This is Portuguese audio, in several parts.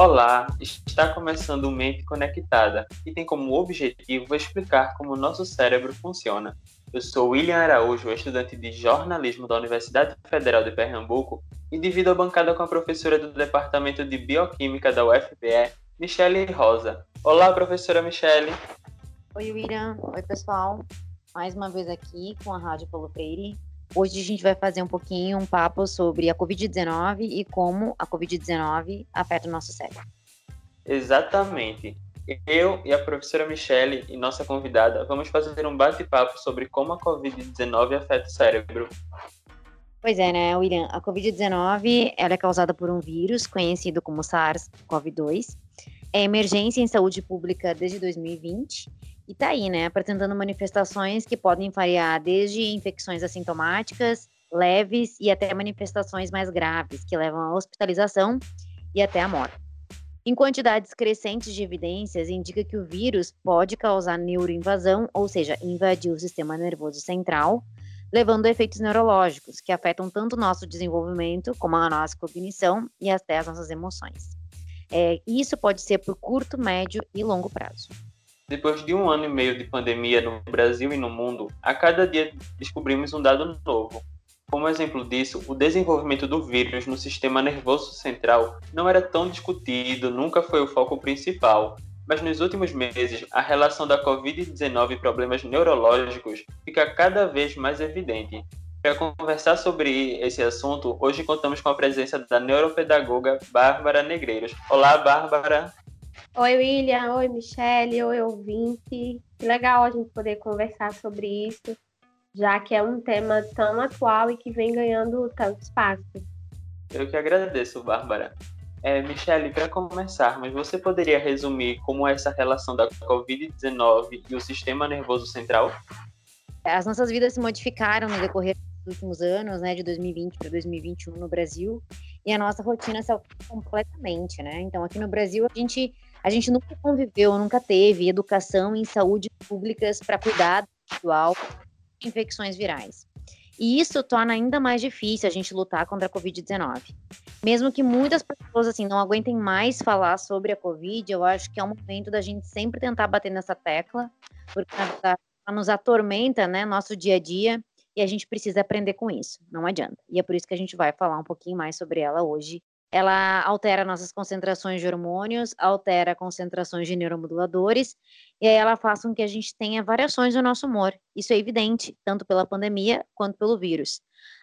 Olá, está começando o Mente Conectada e tem como objetivo explicar como o nosso cérebro funciona. Eu sou William Araújo, estudante de jornalismo da Universidade Federal de Pernambuco e divido a bancada com a professora do Departamento de Bioquímica da UFPE, Michele Rosa. Olá, professora Michele. Oi, William. Oi, pessoal. Mais uma vez aqui com a Rádio Paulo Freire Hoje a gente vai fazer um pouquinho um papo sobre a Covid-19 e como a Covid-19 afeta o nosso cérebro. Exatamente. Eu e a professora Michele e nossa convidada vamos fazer um bate-papo sobre como a Covid-19 afeta o cérebro. Pois é, né, William? A Covid-19 ela é causada por um vírus conhecido como SARS-CoV-2. É emergência em saúde pública desde 2020 e tá aí, né, apresentando manifestações que podem variar desde infecções assintomáticas, leves e até manifestações mais graves, que levam à hospitalização e até à morte. Em quantidades crescentes de evidências, indica que o vírus pode causar neuroinvasão, ou seja, invadir o sistema nervoso central, levando a efeitos neurológicos que afetam tanto o nosso desenvolvimento como a nossa cognição e até as nossas emoções. É, isso pode ser por curto, médio e longo prazo. Depois de um ano e meio de pandemia no Brasil e no mundo, a cada dia descobrimos um dado novo. Como exemplo disso, o desenvolvimento do vírus no sistema nervoso central não era tão discutido, nunca foi o foco principal, mas nos últimos meses a relação da Covid-19 e problemas neurológicos fica cada vez mais evidente. Para conversar sobre esse assunto, hoje contamos com a presença da neuropedagoga Bárbara Negreiros. Olá, Bárbara! Oi, William. Oi, Michelle. Oi, ouvinte. Que legal a gente poder conversar sobre isso, já que é um tema tão atual e que vem ganhando tanto espaço. Eu que agradeço, Bárbara. É, Michelle, para começarmos, você poderia resumir como é essa relação da Covid-19 e o sistema nervoso central? As nossas vidas se modificaram no decorrer dos últimos anos, né, de 2020 para 2021 no Brasil, e a nossa rotina se alterou completamente, né? Então, aqui no Brasil, a gente a gente nunca conviveu, nunca teve educação em saúde públicas para cuidar do de infecções virais. E isso torna ainda mais difícil a gente lutar contra a Covid-19. Mesmo que muitas pessoas assim não aguentem mais falar sobre a Covid, eu acho que é um momento da gente sempre tentar bater nessa tecla, porque ela nos atormenta, né, nosso dia a dia, e a gente precisa aprender com isso, não adianta. E é por isso que a gente vai falar um pouquinho mais sobre ela hoje ela altera nossas concentrações de hormônios, altera concentrações de neuromoduladores, e aí ela faz com que a gente tenha variações no nosso humor. Isso é evidente, tanto pela pandemia quanto pelo vírus.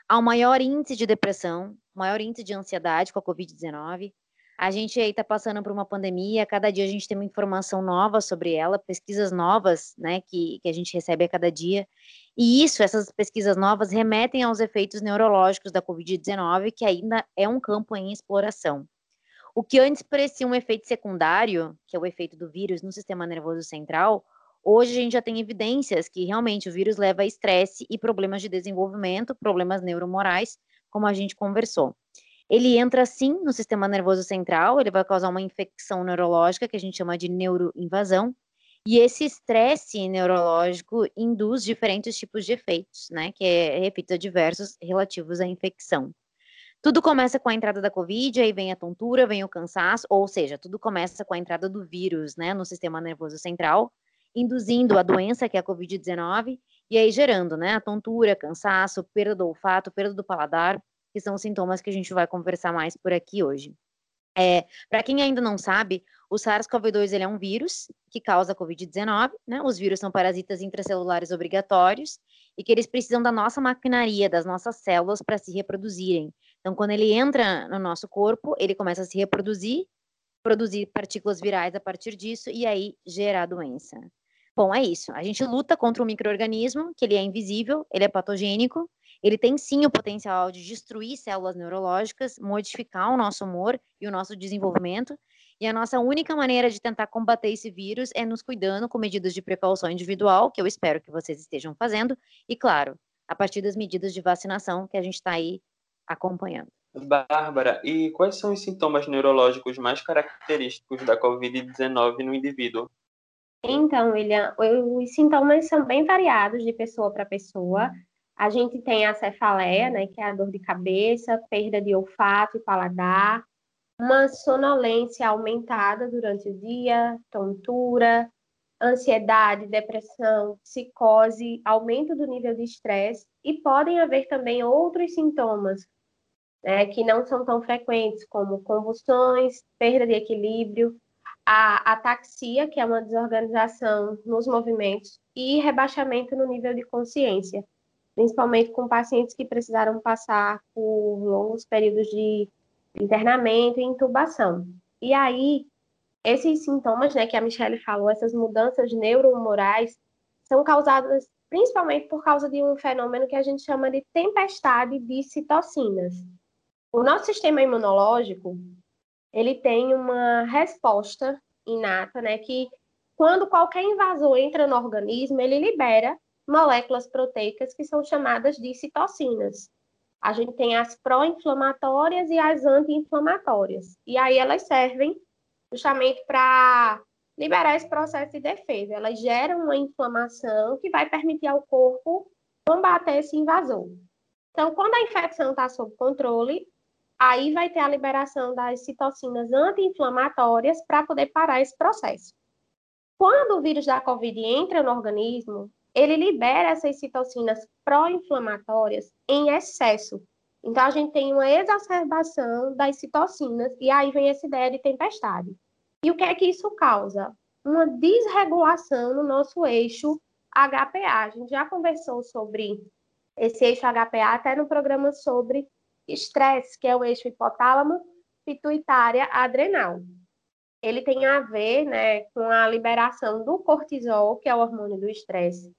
Há um maior índice de depressão, maior índice de ansiedade com a Covid-19, a gente aí está passando por uma pandemia, cada dia a gente tem uma informação nova sobre ela, pesquisas novas, né, que, que a gente recebe a cada dia. E isso, essas pesquisas novas, remetem aos efeitos neurológicos da Covid-19, que ainda é um campo em exploração. O que antes parecia um efeito secundário, que é o efeito do vírus no sistema nervoso central, hoje a gente já tem evidências que realmente o vírus leva a estresse e problemas de desenvolvimento, problemas neuromorais, como a gente conversou. Ele entra sim no sistema nervoso central, ele vai causar uma infecção neurológica que a gente chama de neuroinvasão. E esse estresse neurológico induz diferentes tipos de efeitos, né? Que é efeitos adversos relativos à infecção. Tudo começa com a entrada da Covid, aí vem a tontura, vem o cansaço, ou seja, tudo começa com a entrada do vírus, né, no sistema nervoso central, induzindo a doença, que é a Covid-19, e aí gerando, né, a tontura, cansaço, perda do olfato, perda do paladar, que são sintomas que a gente vai conversar mais por aqui hoje. É, Para quem ainda não sabe, o SARS-CoV-2 ele é um vírus que causa a COVID-19, né? Os vírus são parasitas intracelulares obrigatórios e que eles precisam da nossa maquinaria, das nossas células para se reproduzirem. Então, quando ele entra no nosso corpo, ele começa a se reproduzir, produzir partículas virais a partir disso e aí gerar doença. Bom, é isso. A gente luta contra um microorganismo que ele é invisível, ele é patogênico, ele tem sim o potencial de destruir células neurológicas, modificar o nosso humor e o nosso desenvolvimento. E a nossa única maneira de tentar combater esse vírus é nos cuidando com medidas de precaução individual, que eu espero que vocês estejam fazendo, e claro, a partir das medidas de vacinação que a gente está aí acompanhando. Bárbara, e quais são os sintomas neurológicos mais característicos da Covid-19 no indivíduo? Então, William, os sintomas são bem variados de pessoa para pessoa. A gente tem a cefaleia, né, que é a dor de cabeça, perda de olfato e paladar, uma sonolência aumentada durante o dia, tontura, ansiedade, depressão, psicose, aumento do nível de estresse e podem haver também outros sintomas né, que não são tão frequentes, como convulsões, perda de equilíbrio, a ataxia, que é uma desorganização nos movimentos, e rebaixamento no nível de consciência, principalmente com pacientes que precisaram passar por longos períodos de internamento e intubação. E aí, esses sintomas, né, que a Michelle falou, essas mudanças neuromorais, são causadas principalmente por causa de um fenômeno que a gente chama de tempestade de citocinas. O nosso sistema imunológico, ele tem uma resposta inata, né, que quando qualquer invasor entra no organismo, ele libera moléculas proteicas que são chamadas de citocinas. A gente tem as pró-inflamatórias e as anti-inflamatórias. E aí elas servem justamente para liberar esse processo de defesa. Elas geram uma inflamação que vai permitir ao corpo combater esse invasor. Então, quando a infecção está sob controle, aí vai ter a liberação das citocinas anti-inflamatórias para poder parar esse processo. Quando o vírus da COVID entra no organismo, ele libera essas citocinas pró-inflamatórias em excesso. Então, a gente tem uma exacerbação das citocinas, e aí vem essa ideia de tempestade. E o que é que isso causa? Uma desregulação no nosso eixo HPA. A gente já conversou sobre esse eixo HPA até no programa sobre estresse, que é o eixo hipotálamo, pituitária, adrenal. Ele tem a ver né, com a liberação do cortisol, que é o hormônio do estresse.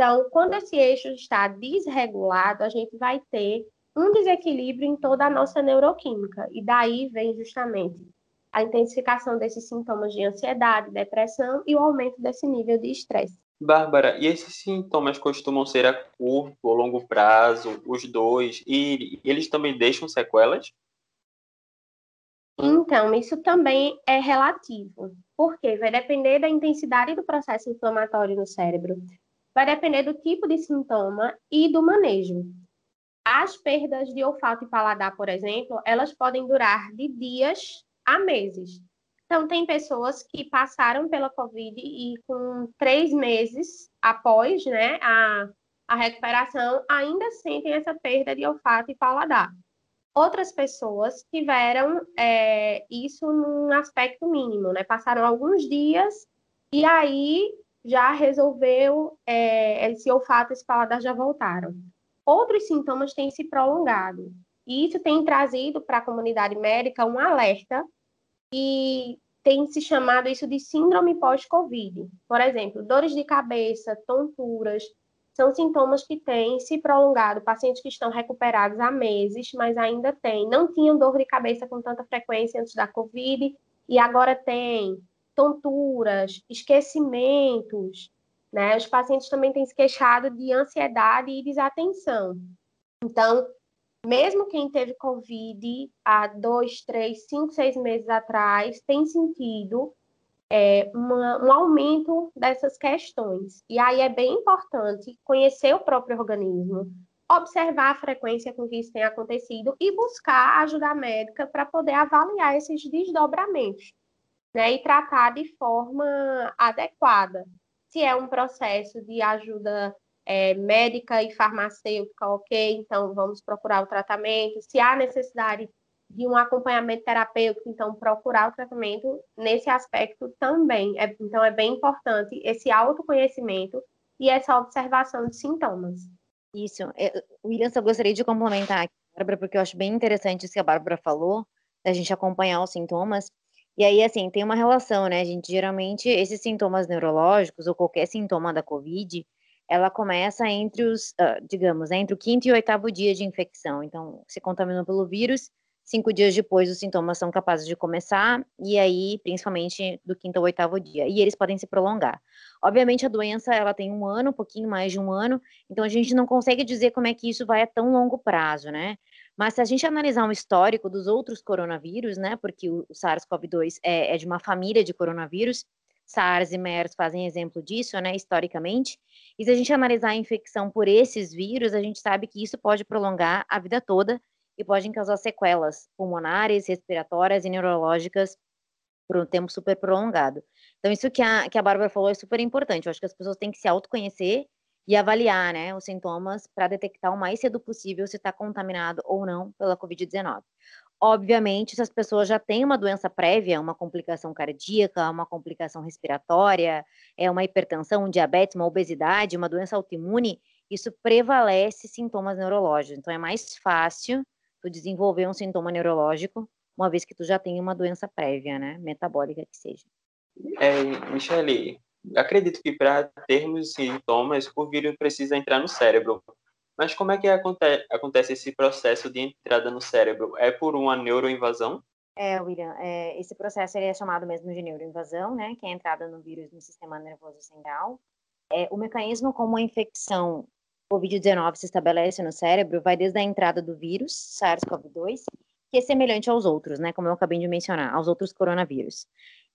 Então, quando esse eixo está desregulado, a gente vai ter um desequilíbrio em toda a nossa neuroquímica. E daí vem justamente a intensificação desses sintomas de ansiedade, depressão e o aumento desse nível de estresse. Bárbara, e esses sintomas costumam ser a curto ou longo prazo, os dois, e eles também deixam sequelas? Então, isso também é relativo, porque vai depender da intensidade do processo inflamatório no cérebro, vai depender do tipo de sintoma e do manejo. As perdas de olfato e paladar, por exemplo, elas podem durar de dias a meses. Então, tem pessoas que passaram pela Covid e com três meses após né, a, a recuperação ainda sentem essa perda de olfato e paladar. Outras pessoas tiveram é, isso num aspecto mínimo, né? Passaram alguns dias e aí já resolveu, é, esse olfato esse paladar já voltaram. Outros sintomas têm se prolongado. E isso tem trazido para a comunidade médica um alerta e tem se chamado isso de síndrome pós-Covid. Por exemplo, dores de cabeça, tonturas, são sintomas que têm se prolongado. Pacientes que estão recuperados há meses, mas ainda têm. Não tinham dor de cabeça com tanta frequência antes da Covid e agora tem tonturas, esquecimentos. Né? Os pacientes também têm se queixado de ansiedade e desatenção. Então, mesmo quem teve Covid há dois, três, cinco, seis meses atrás, tem sentido é, uma, um aumento dessas questões. E aí é bem importante conhecer o próprio organismo, observar a frequência com que isso tem acontecido e buscar ajuda médica para poder avaliar esses desdobramentos né, e tratar de forma adequada. Se é um processo de ajuda é, médica e farmacêutica, ok, então vamos procurar o tratamento. Se há necessidade de um acompanhamento terapêutico, então procurar o tratamento nesse aspecto também. É, então é bem importante esse autoconhecimento e essa observação de sintomas. Isso. É, William, eu gostaria de complementar aqui, Bárbara, porque eu acho bem interessante isso que a Bárbara falou, da gente acompanhar os sintomas. E aí, assim, tem uma relação, né, gente? Geralmente, esses sintomas neurológicos ou qualquer sintoma da COVID, ela começa entre os, uh, digamos, né, entre o quinto e o oitavo dia de infecção. Então, se contaminou pelo vírus, cinco dias depois os sintomas são capazes de começar, e aí, principalmente do quinto ao oitavo dia, e eles podem se prolongar. Obviamente, a doença, ela tem um ano, um pouquinho mais de um ano, então a gente não consegue dizer como é que isso vai a tão longo prazo, né? Mas se a gente analisar um histórico dos outros coronavírus, né, porque o SARS-CoV-2 é, é de uma família de coronavírus, SARS e MERS fazem exemplo disso, né, historicamente. E se a gente analisar a infecção por esses vírus, a gente sabe que isso pode prolongar a vida toda e podem causar sequelas pulmonares, respiratórias e neurológicas por um tempo super prolongado. Então, isso que a, que a Bárbara falou é super importante. Eu acho que as pessoas têm que se autoconhecer e avaliar né, os sintomas para detectar o mais cedo possível se está contaminado ou não pela Covid-19. Obviamente, se as pessoas já têm uma doença prévia, uma complicação cardíaca, uma complicação respiratória, é uma hipertensão, um diabetes, uma obesidade, uma doença autoimune, isso prevalece sintomas neurológicos. Então, é mais fácil tu desenvolver um sintoma neurológico, uma vez que tu já tem uma doença prévia, né, metabólica que seja. É, Michele, acredito que para termos sintomas, o vírus precisa entrar no cérebro. Mas como é que aconte acontece esse processo de entrada no cérebro? É por uma neuroinvasão? É, William, é, esse processo é chamado mesmo de neuroinvasão, né, que é a entrada no vírus no sistema nervoso central. É, o mecanismo como a infecção COVID-19 se estabelece no cérebro vai desde a entrada do vírus, SARS-CoV-2, que é semelhante aos outros, né, como eu acabei de mencionar, aos outros coronavírus.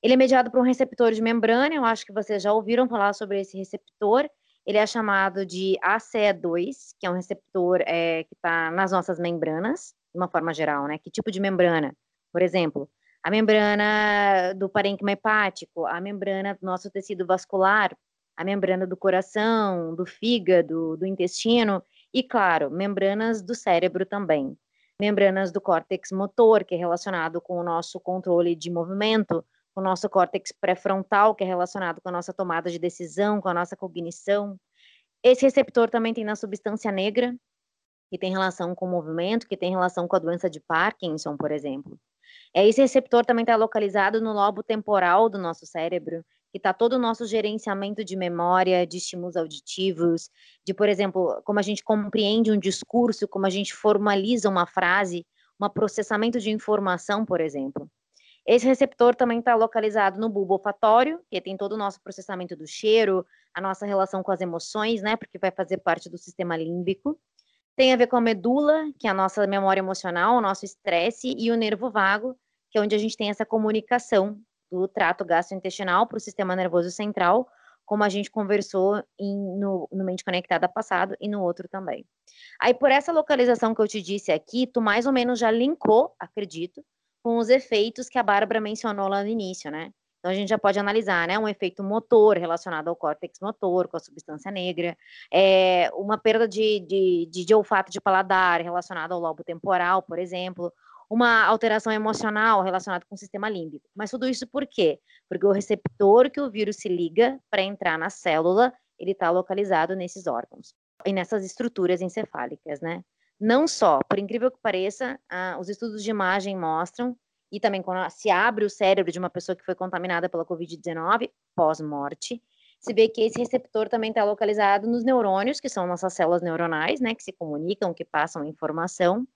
Ele é mediado por um receptor de membrana, eu acho que vocês já ouviram falar sobre esse receptor, ele é chamado de ACE2, que é um receptor é, que está nas nossas membranas, de uma forma geral, né? Que tipo de membrana? Por exemplo, a membrana do parênquima hepático, a membrana do nosso tecido vascular, a membrana do coração, do fígado, do intestino e, claro, membranas do cérebro também. Membranas do córtex motor, que é relacionado com o nosso controle de movimento, o nosso córtex pré-frontal, que é relacionado com a nossa tomada de decisão, com a nossa cognição. Esse receptor também tem na substância negra, que tem relação com o movimento, que tem relação com a doença de Parkinson, por exemplo. É, esse receptor também está localizado no lobo temporal do nosso cérebro, que está todo o nosso gerenciamento de memória, de estímulos auditivos, de, por exemplo, como a gente compreende um discurso, como a gente formaliza uma frase, um processamento de informação, por exemplo. Esse receptor também está localizado no bulbo olfatório, que tem todo o nosso processamento do cheiro, a nossa relação com as emoções, né, porque vai fazer parte do sistema límbico. Tem a ver com a medula, que é a nossa memória emocional, o nosso estresse, e o nervo vago, que é onde a gente tem essa comunicação do trato gastrointestinal para o sistema nervoso central, como a gente conversou em, no, no Mente Conectada passado e no outro também. Aí, por essa localização que eu te disse aqui, tu mais ou menos já linkou, acredito, com os efeitos que a Bárbara mencionou lá no início, né? Então a gente já pode analisar, né? Um efeito motor relacionado ao córtex motor, com a substância negra, é, uma perda de, de, de, de olfato de paladar relacionado ao lobo temporal, por exemplo, uma alteração emocional relacionada com o sistema límbico. Mas tudo isso por quê? Porque o receptor que o vírus se liga para entrar na célula, ele está localizado nesses órgãos e nessas estruturas encefálicas, né? Não só, por incrível que pareça, ah, os estudos de imagem mostram, e também quando se abre o cérebro de uma pessoa que foi contaminada pela Covid-19, pós-morte, se vê que esse receptor também está localizado nos neurônios, que são nossas células neuronais, né, que se comunicam, que passam informação,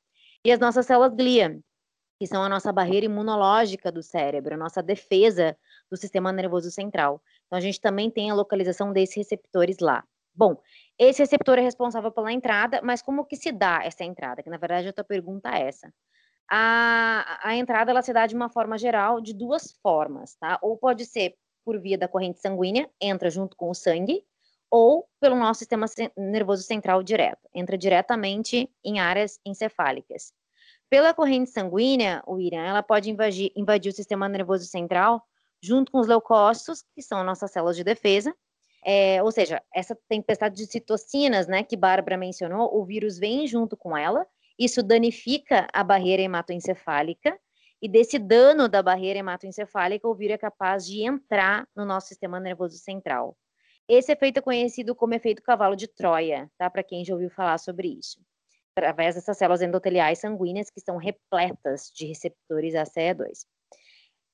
e as nossas células glia, que são a nossa barreira imunológica do cérebro, a nossa defesa do sistema nervoso central. Então, a gente também tem a localização desses receptores lá. Bom, esse receptor é responsável pela entrada, mas como que se dá essa entrada? Que na verdade a tua pergunta é essa. A, a entrada ela se dá de uma forma geral de duas formas, tá? Ou pode ser por via da corrente sanguínea, entra junto com o sangue, ou pelo nosso sistema nervoso central direto, entra diretamente em áreas encefálicas. Pela corrente sanguínea, o Irã, ela pode invadir, invadir o sistema nervoso central junto com os leucócitos, que são nossas células de defesa, é, ou seja, essa tempestade de citocinas, né, que Bárbara mencionou, o vírus vem junto com ela, isso danifica a barreira hematoencefálica, e desse dano da barreira hematoencefálica, o vírus é capaz de entrar no nosso sistema nervoso central. Esse efeito é conhecido como efeito cavalo de Troia, tá? Para quem já ouviu falar sobre isso. Através dessas células endoteliais sanguíneas que estão repletas de receptores ACE2.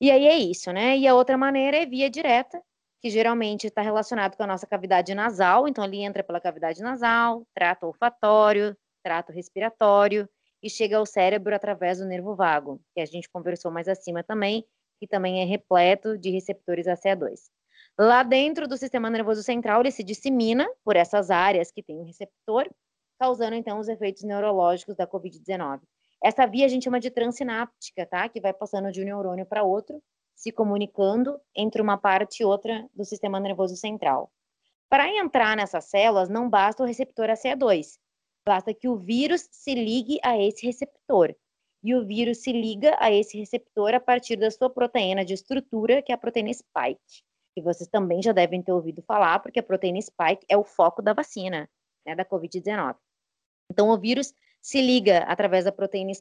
E aí é isso, né? E a outra maneira é via direta, que geralmente está relacionado com a nossa cavidade nasal, então ele entra pela cavidade nasal, trato olfatório, trato respiratório e chega ao cérebro através do nervo vago, que a gente conversou mais acima também, que também é repleto de receptores ACE2. Lá dentro do sistema nervoso central, ele se dissemina por essas áreas que tem o receptor, causando então os efeitos neurológicos da COVID-19. Essa via a gente chama de transináptica, tá? Que vai passando de um neurônio para outro, se comunicando entre uma parte e outra do sistema nervoso central. Para entrar nessas células, não basta o receptor ACE2. Basta que o vírus se ligue a esse receptor. E o vírus se liga a esse receptor a partir da sua proteína de estrutura, que é a proteína spike. Que vocês também já devem ter ouvido falar, porque a proteína spike é o foco da vacina, né, da Covid-19. Então, o vírus se liga através da proteína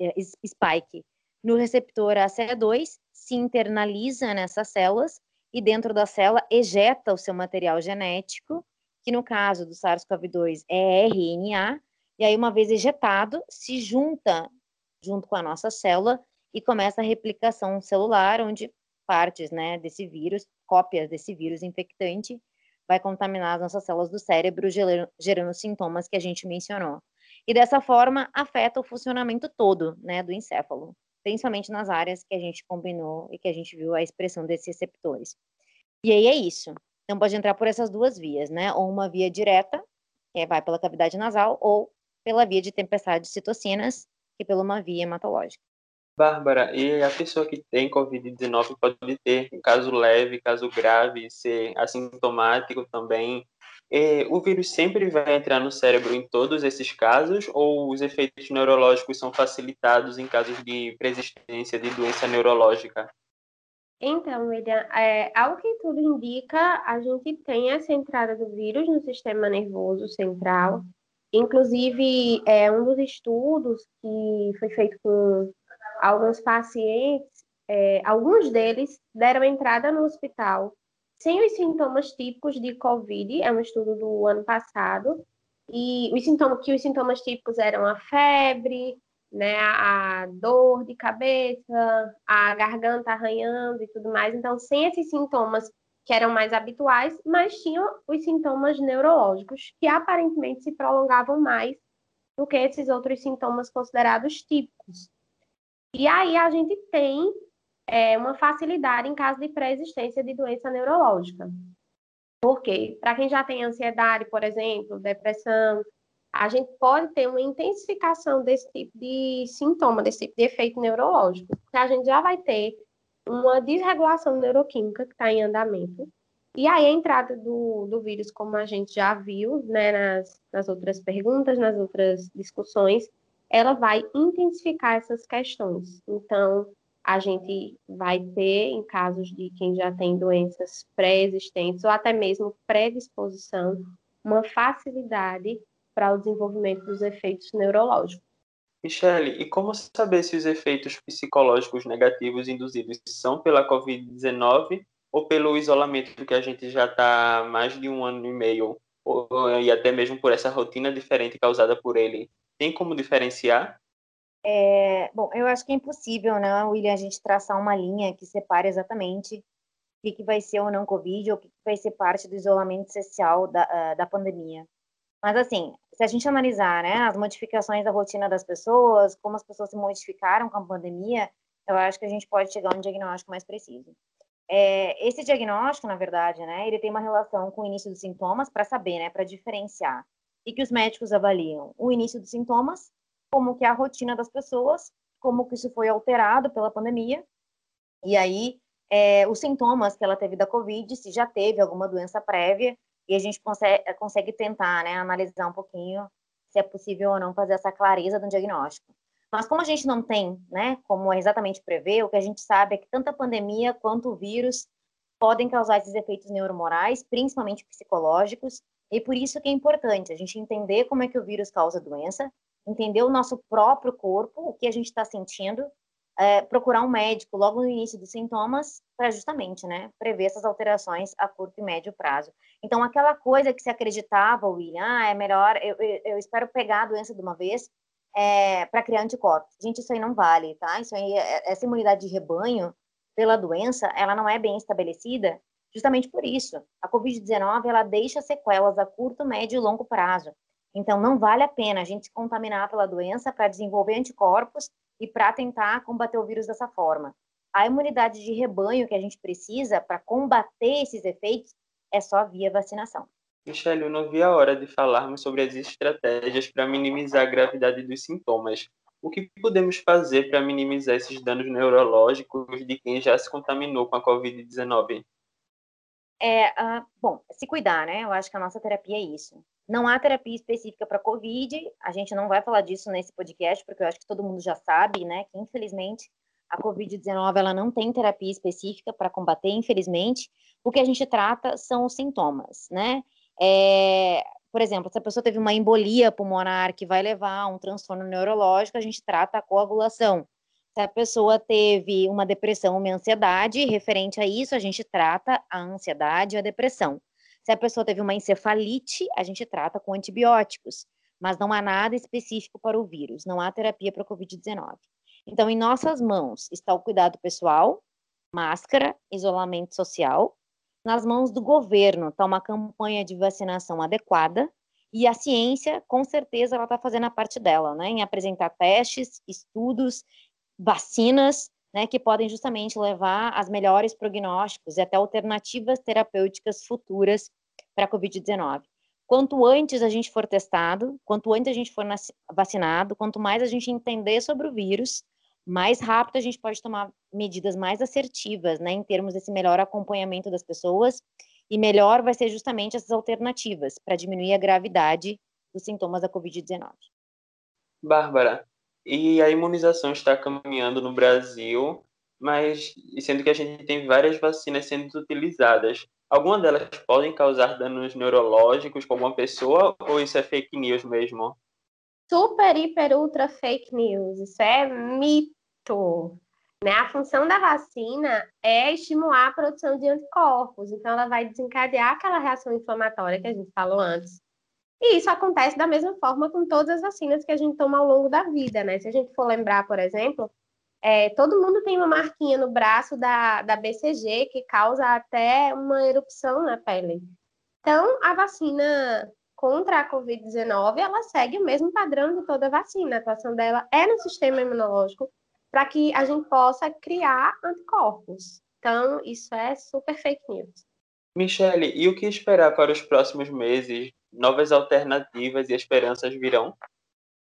eh, spike no receptor ACE2, se internaliza nessas células e dentro da célula ejeta o seu material genético, que no caso do SARS-CoV-2 é RNA, e aí uma vez ejetado, se junta junto com a nossa célula e começa a replicação celular, onde partes, né, desse vírus, cópias desse vírus infectante, vai contaminar as nossas células do cérebro, gerando, sintomas que a gente mencionou. E dessa forma afeta o funcionamento todo, né, do encéfalo principalmente nas áreas que a gente combinou e que a gente viu a expressão desses receptores. E aí é isso. Então pode entrar por essas duas vias, né? Ou uma via direta, que vai pela cavidade nasal, ou pela via de tempestade de citocinas, que pela uma via hematológica. Bárbara, e a pessoa que tem Covid-19 pode ter caso leve, caso grave, ser assintomático também, é, o vírus sempre vai entrar no cérebro em todos esses casos ou os efeitos neurológicos são facilitados em casos de persistência de doença neurológica? Então, William, é, ao que tudo indica, a gente tem essa entrada do vírus no sistema nervoso central. Inclusive, é um dos estudos que foi feito com alguns pacientes, é, alguns deles deram entrada no hospital sem os sintomas típicos de COVID, é um estudo do ano passado, e os sintomas, que os sintomas típicos eram a febre, né, a dor de cabeça, a garganta arranhando e tudo mais. Então, sem esses sintomas que eram mais habituais, mas tinham os sintomas neurológicos, que aparentemente se prolongavam mais do que esses outros sintomas considerados típicos. E aí a gente tem é, uma facilidade em caso de pré-existência de doença neurológica. Por quê? Para quem já tem ansiedade, por exemplo, depressão, a gente pode ter uma intensificação desse tipo de sintoma, desse tipo de efeito neurológico, porque a gente já vai ter uma desregulação neuroquímica que está em andamento. E aí a entrada do, do vírus, como a gente já viu né, nas, nas outras perguntas, nas outras discussões, ela vai intensificar essas questões. Então, a gente vai ter, em casos de quem já tem doenças pré-existentes ou até mesmo predisposição, uma facilidade para o desenvolvimento dos efeitos neurológicos. Michele, e como saber se os efeitos psicológicos negativos induzidos são pela Covid-19 ou pelo isolamento que a gente já está mais de um ano e meio, ou, e até mesmo por essa rotina diferente causada por ele? Tem como diferenciar? É, bom, eu acho que é impossível, né, William, a gente traçar uma linha que separe exatamente o que, que vai ser ou não Covid ou o que, que vai ser parte do isolamento social da, uh, da pandemia. Mas, assim, se a gente analisar né, as modificações da rotina das pessoas, como as pessoas se modificaram com a pandemia, eu acho que a gente pode chegar a um diagnóstico mais preciso. É, esse diagnóstico, na verdade, né, ele tem uma relação com o início dos sintomas para saber, né, para diferenciar. E que os médicos avaliam o início dos sintomas como que é a rotina das pessoas, como que isso foi alterado pela pandemia, e aí é, os sintomas que ela teve da Covid, se já teve alguma doença prévia, e a gente consegue, consegue tentar, né, analisar um pouquinho se é possível ou não fazer essa clareza do diagnóstico. Mas como a gente não tem, né, como exatamente prever, o que a gente sabe é que tanto a pandemia quanto o vírus podem causar esses efeitos neuromorais, principalmente psicológicos, e por isso que é importante a gente entender como é que o vírus causa doença, entender o nosso próprio corpo, o que a gente está sentindo, é, procurar um médico logo no início dos sintomas para justamente, né, prever essas alterações a curto e médio prazo. Então, aquela coisa que se acreditava, William, ah, é melhor, eu, eu, espero pegar a doença de uma vez é, para criar anticorpos. Gente, isso aí não vale, tá? Isso aí, é, essa imunidade de rebanho pela doença, ela não é bem estabelecida justamente por isso. A Covid-19, ela deixa sequelas a curto, médio e longo prazo. Então, não vale a pena a gente se contaminar pela doença para desenvolver anticorpos e para tentar combater o vírus dessa forma. A imunidade de rebanho que a gente precisa para combater esses efeitos é só via vacinação. Michelle, eu não vi a hora de falarmos sobre as estratégias para minimizar a gravidade dos sintomas. O que podemos fazer para minimizar esses danos neurológicos de quem já se contaminou com a Covid-19? É, uh, bom, se cuidar, né? Eu acho que a nossa terapia é isso. Não há terapia específica para COVID, a gente não vai falar disso nesse podcast, porque eu acho que todo mundo já sabe, né, que infelizmente a COVID-19 ela não tem terapia específica para combater, infelizmente. O que a gente trata são os sintomas, né? É, por exemplo, se a pessoa teve uma embolia pulmonar que vai levar a um transtorno neurológico, a gente trata a coagulação. Se a pessoa teve uma depressão, uma ansiedade, referente a isso, a gente trata a ansiedade e a depressão. Se a pessoa teve uma encefalite, a gente trata com antibióticos, mas não há nada específico para o vírus, não há terapia para o Covid-19. Então, em nossas mãos está o cuidado pessoal, máscara, isolamento social. Nas mãos do governo está uma campanha de vacinação adequada e a ciência, com certeza, ela está fazendo a parte dela, né, em apresentar testes, estudos, vacinas, né, que podem justamente levar às melhores prognósticos e até alternativas terapêuticas futuras para a Covid-19. Quanto antes a gente for testado, quanto antes a gente for vacinado, quanto mais a gente entender sobre o vírus, mais rápido a gente pode tomar medidas mais assertivas, né, em termos desse melhor acompanhamento das pessoas, e melhor vai ser justamente essas alternativas para diminuir a gravidade dos sintomas da Covid-19. Bárbara, e a imunização está caminhando no Brasil, mas sendo que a gente tem várias vacinas sendo utilizadas. Alguma delas podem causar danos neurológicos com alguma pessoa ou isso é fake news mesmo? Super, hiper, ultra fake news. Isso é mito. Né? A função da vacina é estimular a produção de anticorpos. Então, ela vai desencadear aquela reação inflamatória que a gente falou antes e isso acontece da mesma forma com todas as vacinas que a gente toma ao longo da vida, né? Se a gente for lembrar, por exemplo, é, todo mundo tem uma marquinha no braço da, da BCG que causa até uma erupção na pele. Então, a vacina contra a Covid-19, ela segue o mesmo padrão de toda vacina. A atuação dela é no sistema imunológico para que a gente possa criar anticorpos. Então, isso é super fake news. Michele, e o que esperar para os próximos meses? Novas alternativas e esperanças virão?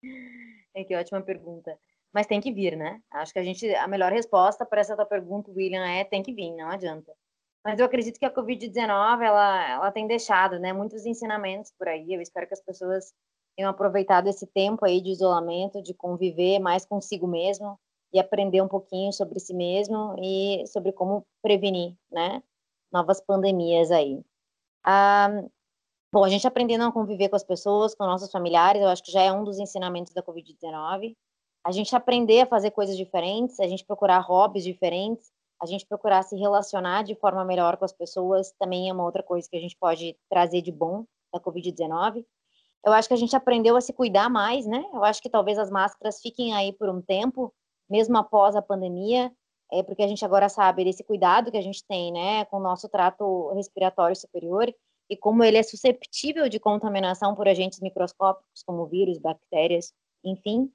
É que ótima pergunta. Mas tem que vir, né? Acho que a gente a melhor resposta para essa tua pergunta, William, é tem que vir, não adianta. Mas eu acredito que a COVID-19 ela ela tem deixado, né, muitos ensinamentos por aí. Eu espero que as pessoas tenham aproveitado esse tempo aí de isolamento, de conviver mais consigo mesmo e aprender um pouquinho sobre si mesmo e sobre como prevenir, né? novas pandemias aí. Ah, bom, a gente aprendendo a conviver com as pessoas, com nossos familiares, eu acho que já é um dos ensinamentos da Covid-19. A gente aprender a fazer coisas diferentes, a gente procurar hobbies diferentes, a gente procurar se relacionar de forma melhor com as pessoas, também é uma outra coisa que a gente pode trazer de bom da Covid-19. Eu acho que a gente aprendeu a se cuidar mais, né? Eu acho que talvez as máscaras fiquem aí por um tempo, mesmo após a pandemia é porque a gente agora sabe desse cuidado que a gente tem, né, com o nosso trato respiratório superior e como ele é susceptível de contaminação por agentes microscópicos como vírus, bactérias, enfim.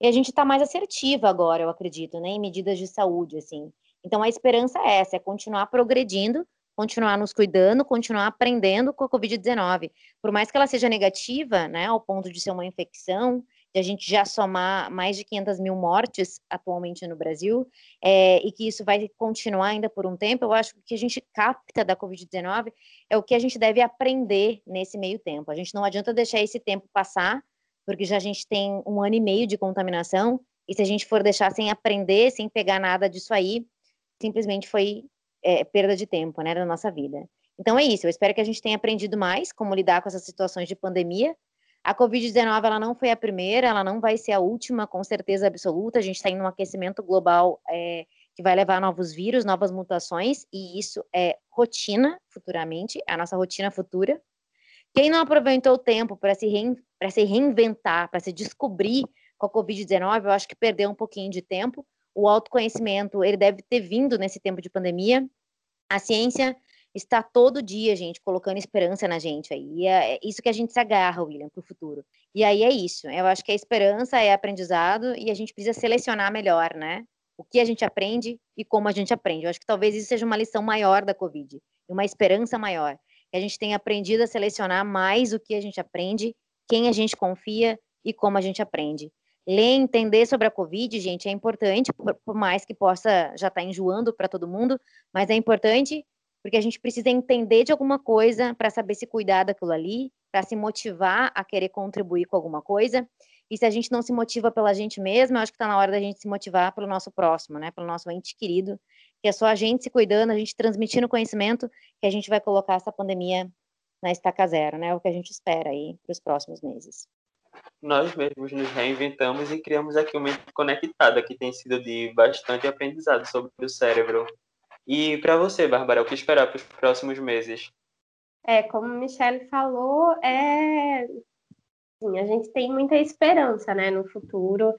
E a gente está mais assertiva agora, eu acredito, né, em medidas de saúde, assim. Então a esperança é essa, é continuar progredindo, continuar nos cuidando, continuar aprendendo com a Covid-19. Por mais que ela seja negativa, né, ao ponto de ser uma infecção, de a gente já somar mais de 500 mil mortes atualmente no Brasil, é, e que isso vai continuar ainda por um tempo, eu acho que o que a gente capta da Covid-19 é o que a gente deve aprender nesse meio tempo. A gente não adianta deixar esse tempo passar, porque já a gente tem um ano e meio de contaminação, e se a gente for deixar sem aprender, sem pegar nada disso aí, simplesmente foi é, perda de tempo, né, da nossa vida. Então é isso, eu espero que a gente tenha aprendido mais como lidar com essas situações de pandemia, a Covid-19 ela não foi a primeira, ela não vai ser a última, com certeza absoluta. A gente está em um aquecimento global é, que vai levar novos vírus, novas mutações, e isso é rotina futuramente, é a nossa rotina futura. Quem não aproveitou o tempo para se, rein, se reinventar, para se descobrir com a Covid-19, eu acho que perdeu um pouquinho de tempo. O autoconhecimento, ele deve ter vindo nesse tempo de pandemia. A ciência está todo dia, gente, colocando esperança na gente aí. É, é isso que a gente se agarra, William, para o futuro. E aí é isso. Eu acho que a esperança é aprendizado e a gente precisa selecionar melhor, né? O que a gente aprende e como a gente aprende. Eu acho que talvez isso seja uma lição maior da Covid, uma esperança maior. A gente tenha aprendido a selecionar mais o que a gente aprende, quem a gente confia e como a gente aprende. Ler, entender sobre a Covid, gente, é importante, por, por mais que possa já estar tá enjoando para todo mundo, mas é importante porque a gente precisa entender de alguma coisa para saber se cuidar daquilo ali, para se motivar a querer contribuir com alguma coisa. E se a gente não se motiva pela gente mesma, eu acho que está na hora da gente se motivar pelo nosso próximo, né? Pelo nosso ente querido, que é só a gente se cuidando, a gente transmitindo conhecimento, que a gente vai colocar essa pandemia na estaca zero, né? É o que a gente espera aí para os próximos meses. Nós mesmos nos reinventamos e criamos aqui uma conectada, que tem sido de bastante aprendizado sobre o cérebro. E para você, Bárbara, o que esperar para os próximos meses? É, como a Michelle falou, é Sim, a gente tem muita esperança né, no futuro,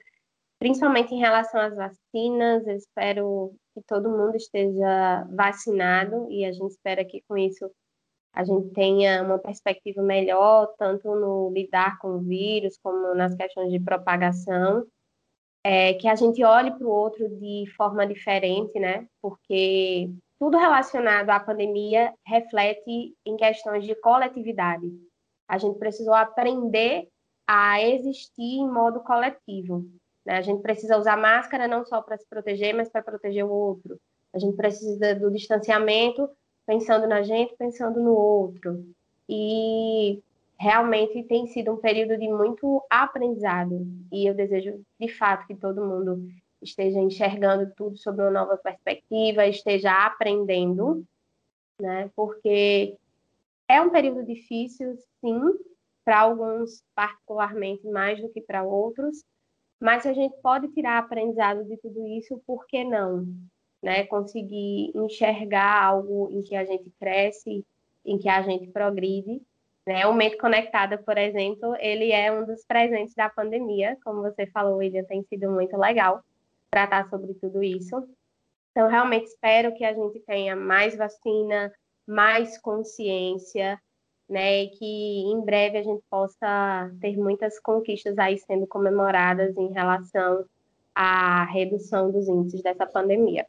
principalmente em relação às vacinas. Eu espero que todo mundo esteja vacinado e a gente espera que com isso a gente tenha uma perspectiva melhor, tanto no lidar com o vírus, como nas questões de propagação. É, que a gente olhe para o outro de forma diferente, né? Porque tudo relacionado à pandemia reflete em questões de coletividade. A gente precisou aprender a existir em modo coletivo. Né? A gente precisa usar máscara não só para se proteger, mas para proteger o outro. A gente precisa do distanciamento, pensando na gente, pensando no outro. E realmente tem sido um período de muito aprendizado. E eu desejo, de fato, que todo mundo esteja enxergando tudo sob uma nova perspectiva, esteja aprendendo, né? Porque é um período difícil, sim, para alguns particularmente mais do que para outros, mas se a gente pode tirar aprendizado de tudo isso, por que não? Né? Conseguir enxergar algo em que a gente cresce, em que a gente progride. Né? O Mente Conectada, por exemplo, ele é um dos presentes da pandemia, como você falou, William, tem sido muito legal tratar sobre tudo isso. Então, realmente espero que a gente tenha mais vacina, mais consciência, né, e que em breve a gente possa ter muitas conquistas aí sendo comemoradas em relação à redução dos índices dessa pandemia.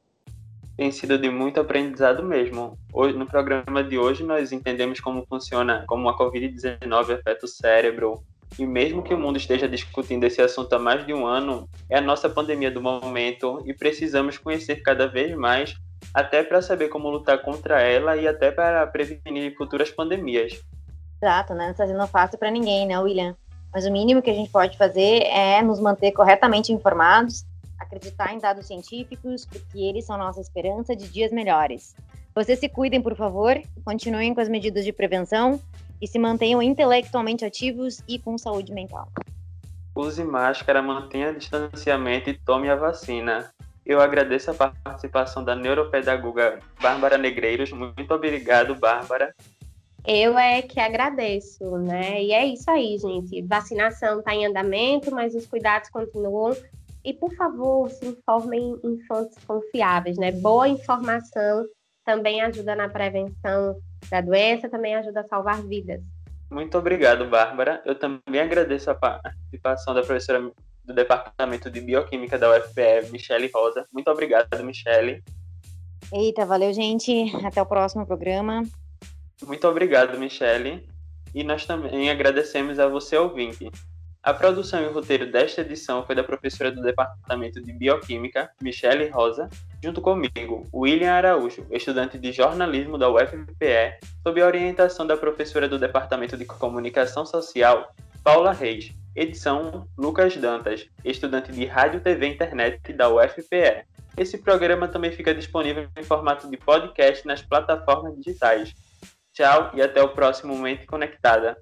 Tem sido de muito aprendizado mesmo. Hoje, no programa de hoje nós entendemos como funciona, como a Covid-19 afeta o cérebro, e mesmo que o mundo esteja discutindo esse assunto há mais de um ano, é a nossa pandemia do momento e precisamos conhecer cada vez mais até para saber como lutar contra ela e até para prevenir futuras pandemias. Exato, né? Não está sendo fácil para ninguém, né, William? Mas o mínimo que a gente pode fazer é nos manter corretamente informados, acreditar em dados científicos, porque eles são nossa esperança de dias melhores. Vocês se cuidem, por favor, continuem com as medidas de prevenção e se mantenham intelectualmente ativos e com saúde mental. Use máscara, mantenha distanciamento e tome a vacina. Eu agradeço a participação da neuropedagoga Bárbara Negreiros. Muito obrigado, Bárbara. Eu é que agradeço, né? E é isso aí, gente. Vacinação está em andamento, mas os cuidados continuam. E, por favor, se informem em fontes confiáveis, né? Boa informação também ajuda na prevenção da doença, também ajuda a salvar vidas. Muito obrigado, Bárbara. Eu também agradeço a participação da professora do Departamento de Bioquímica da UFPE, Michele Rosa. Muito obrigado, Michele. Eita, valeu, gente. Até o próximo programa. Muito obrigado, Michele. E nós também agradecemos a você, ouvinte. A produção e o roteiro desta edição foi da professora do Departamento de Bioquímica, Michele Rosa, junto comigo, William Araújo, estudante de jornalismo da UFPE, sob a orientação da professora do Departamento de Comunicação Social, Paula Reis. Edição Lucas Dantas, estudante de Rádio, TV e Internet da UFPE. Esse programa também fica disponível em formato de podcast nas plataformas digitais. Tchau e até o próximo Mente Conectada.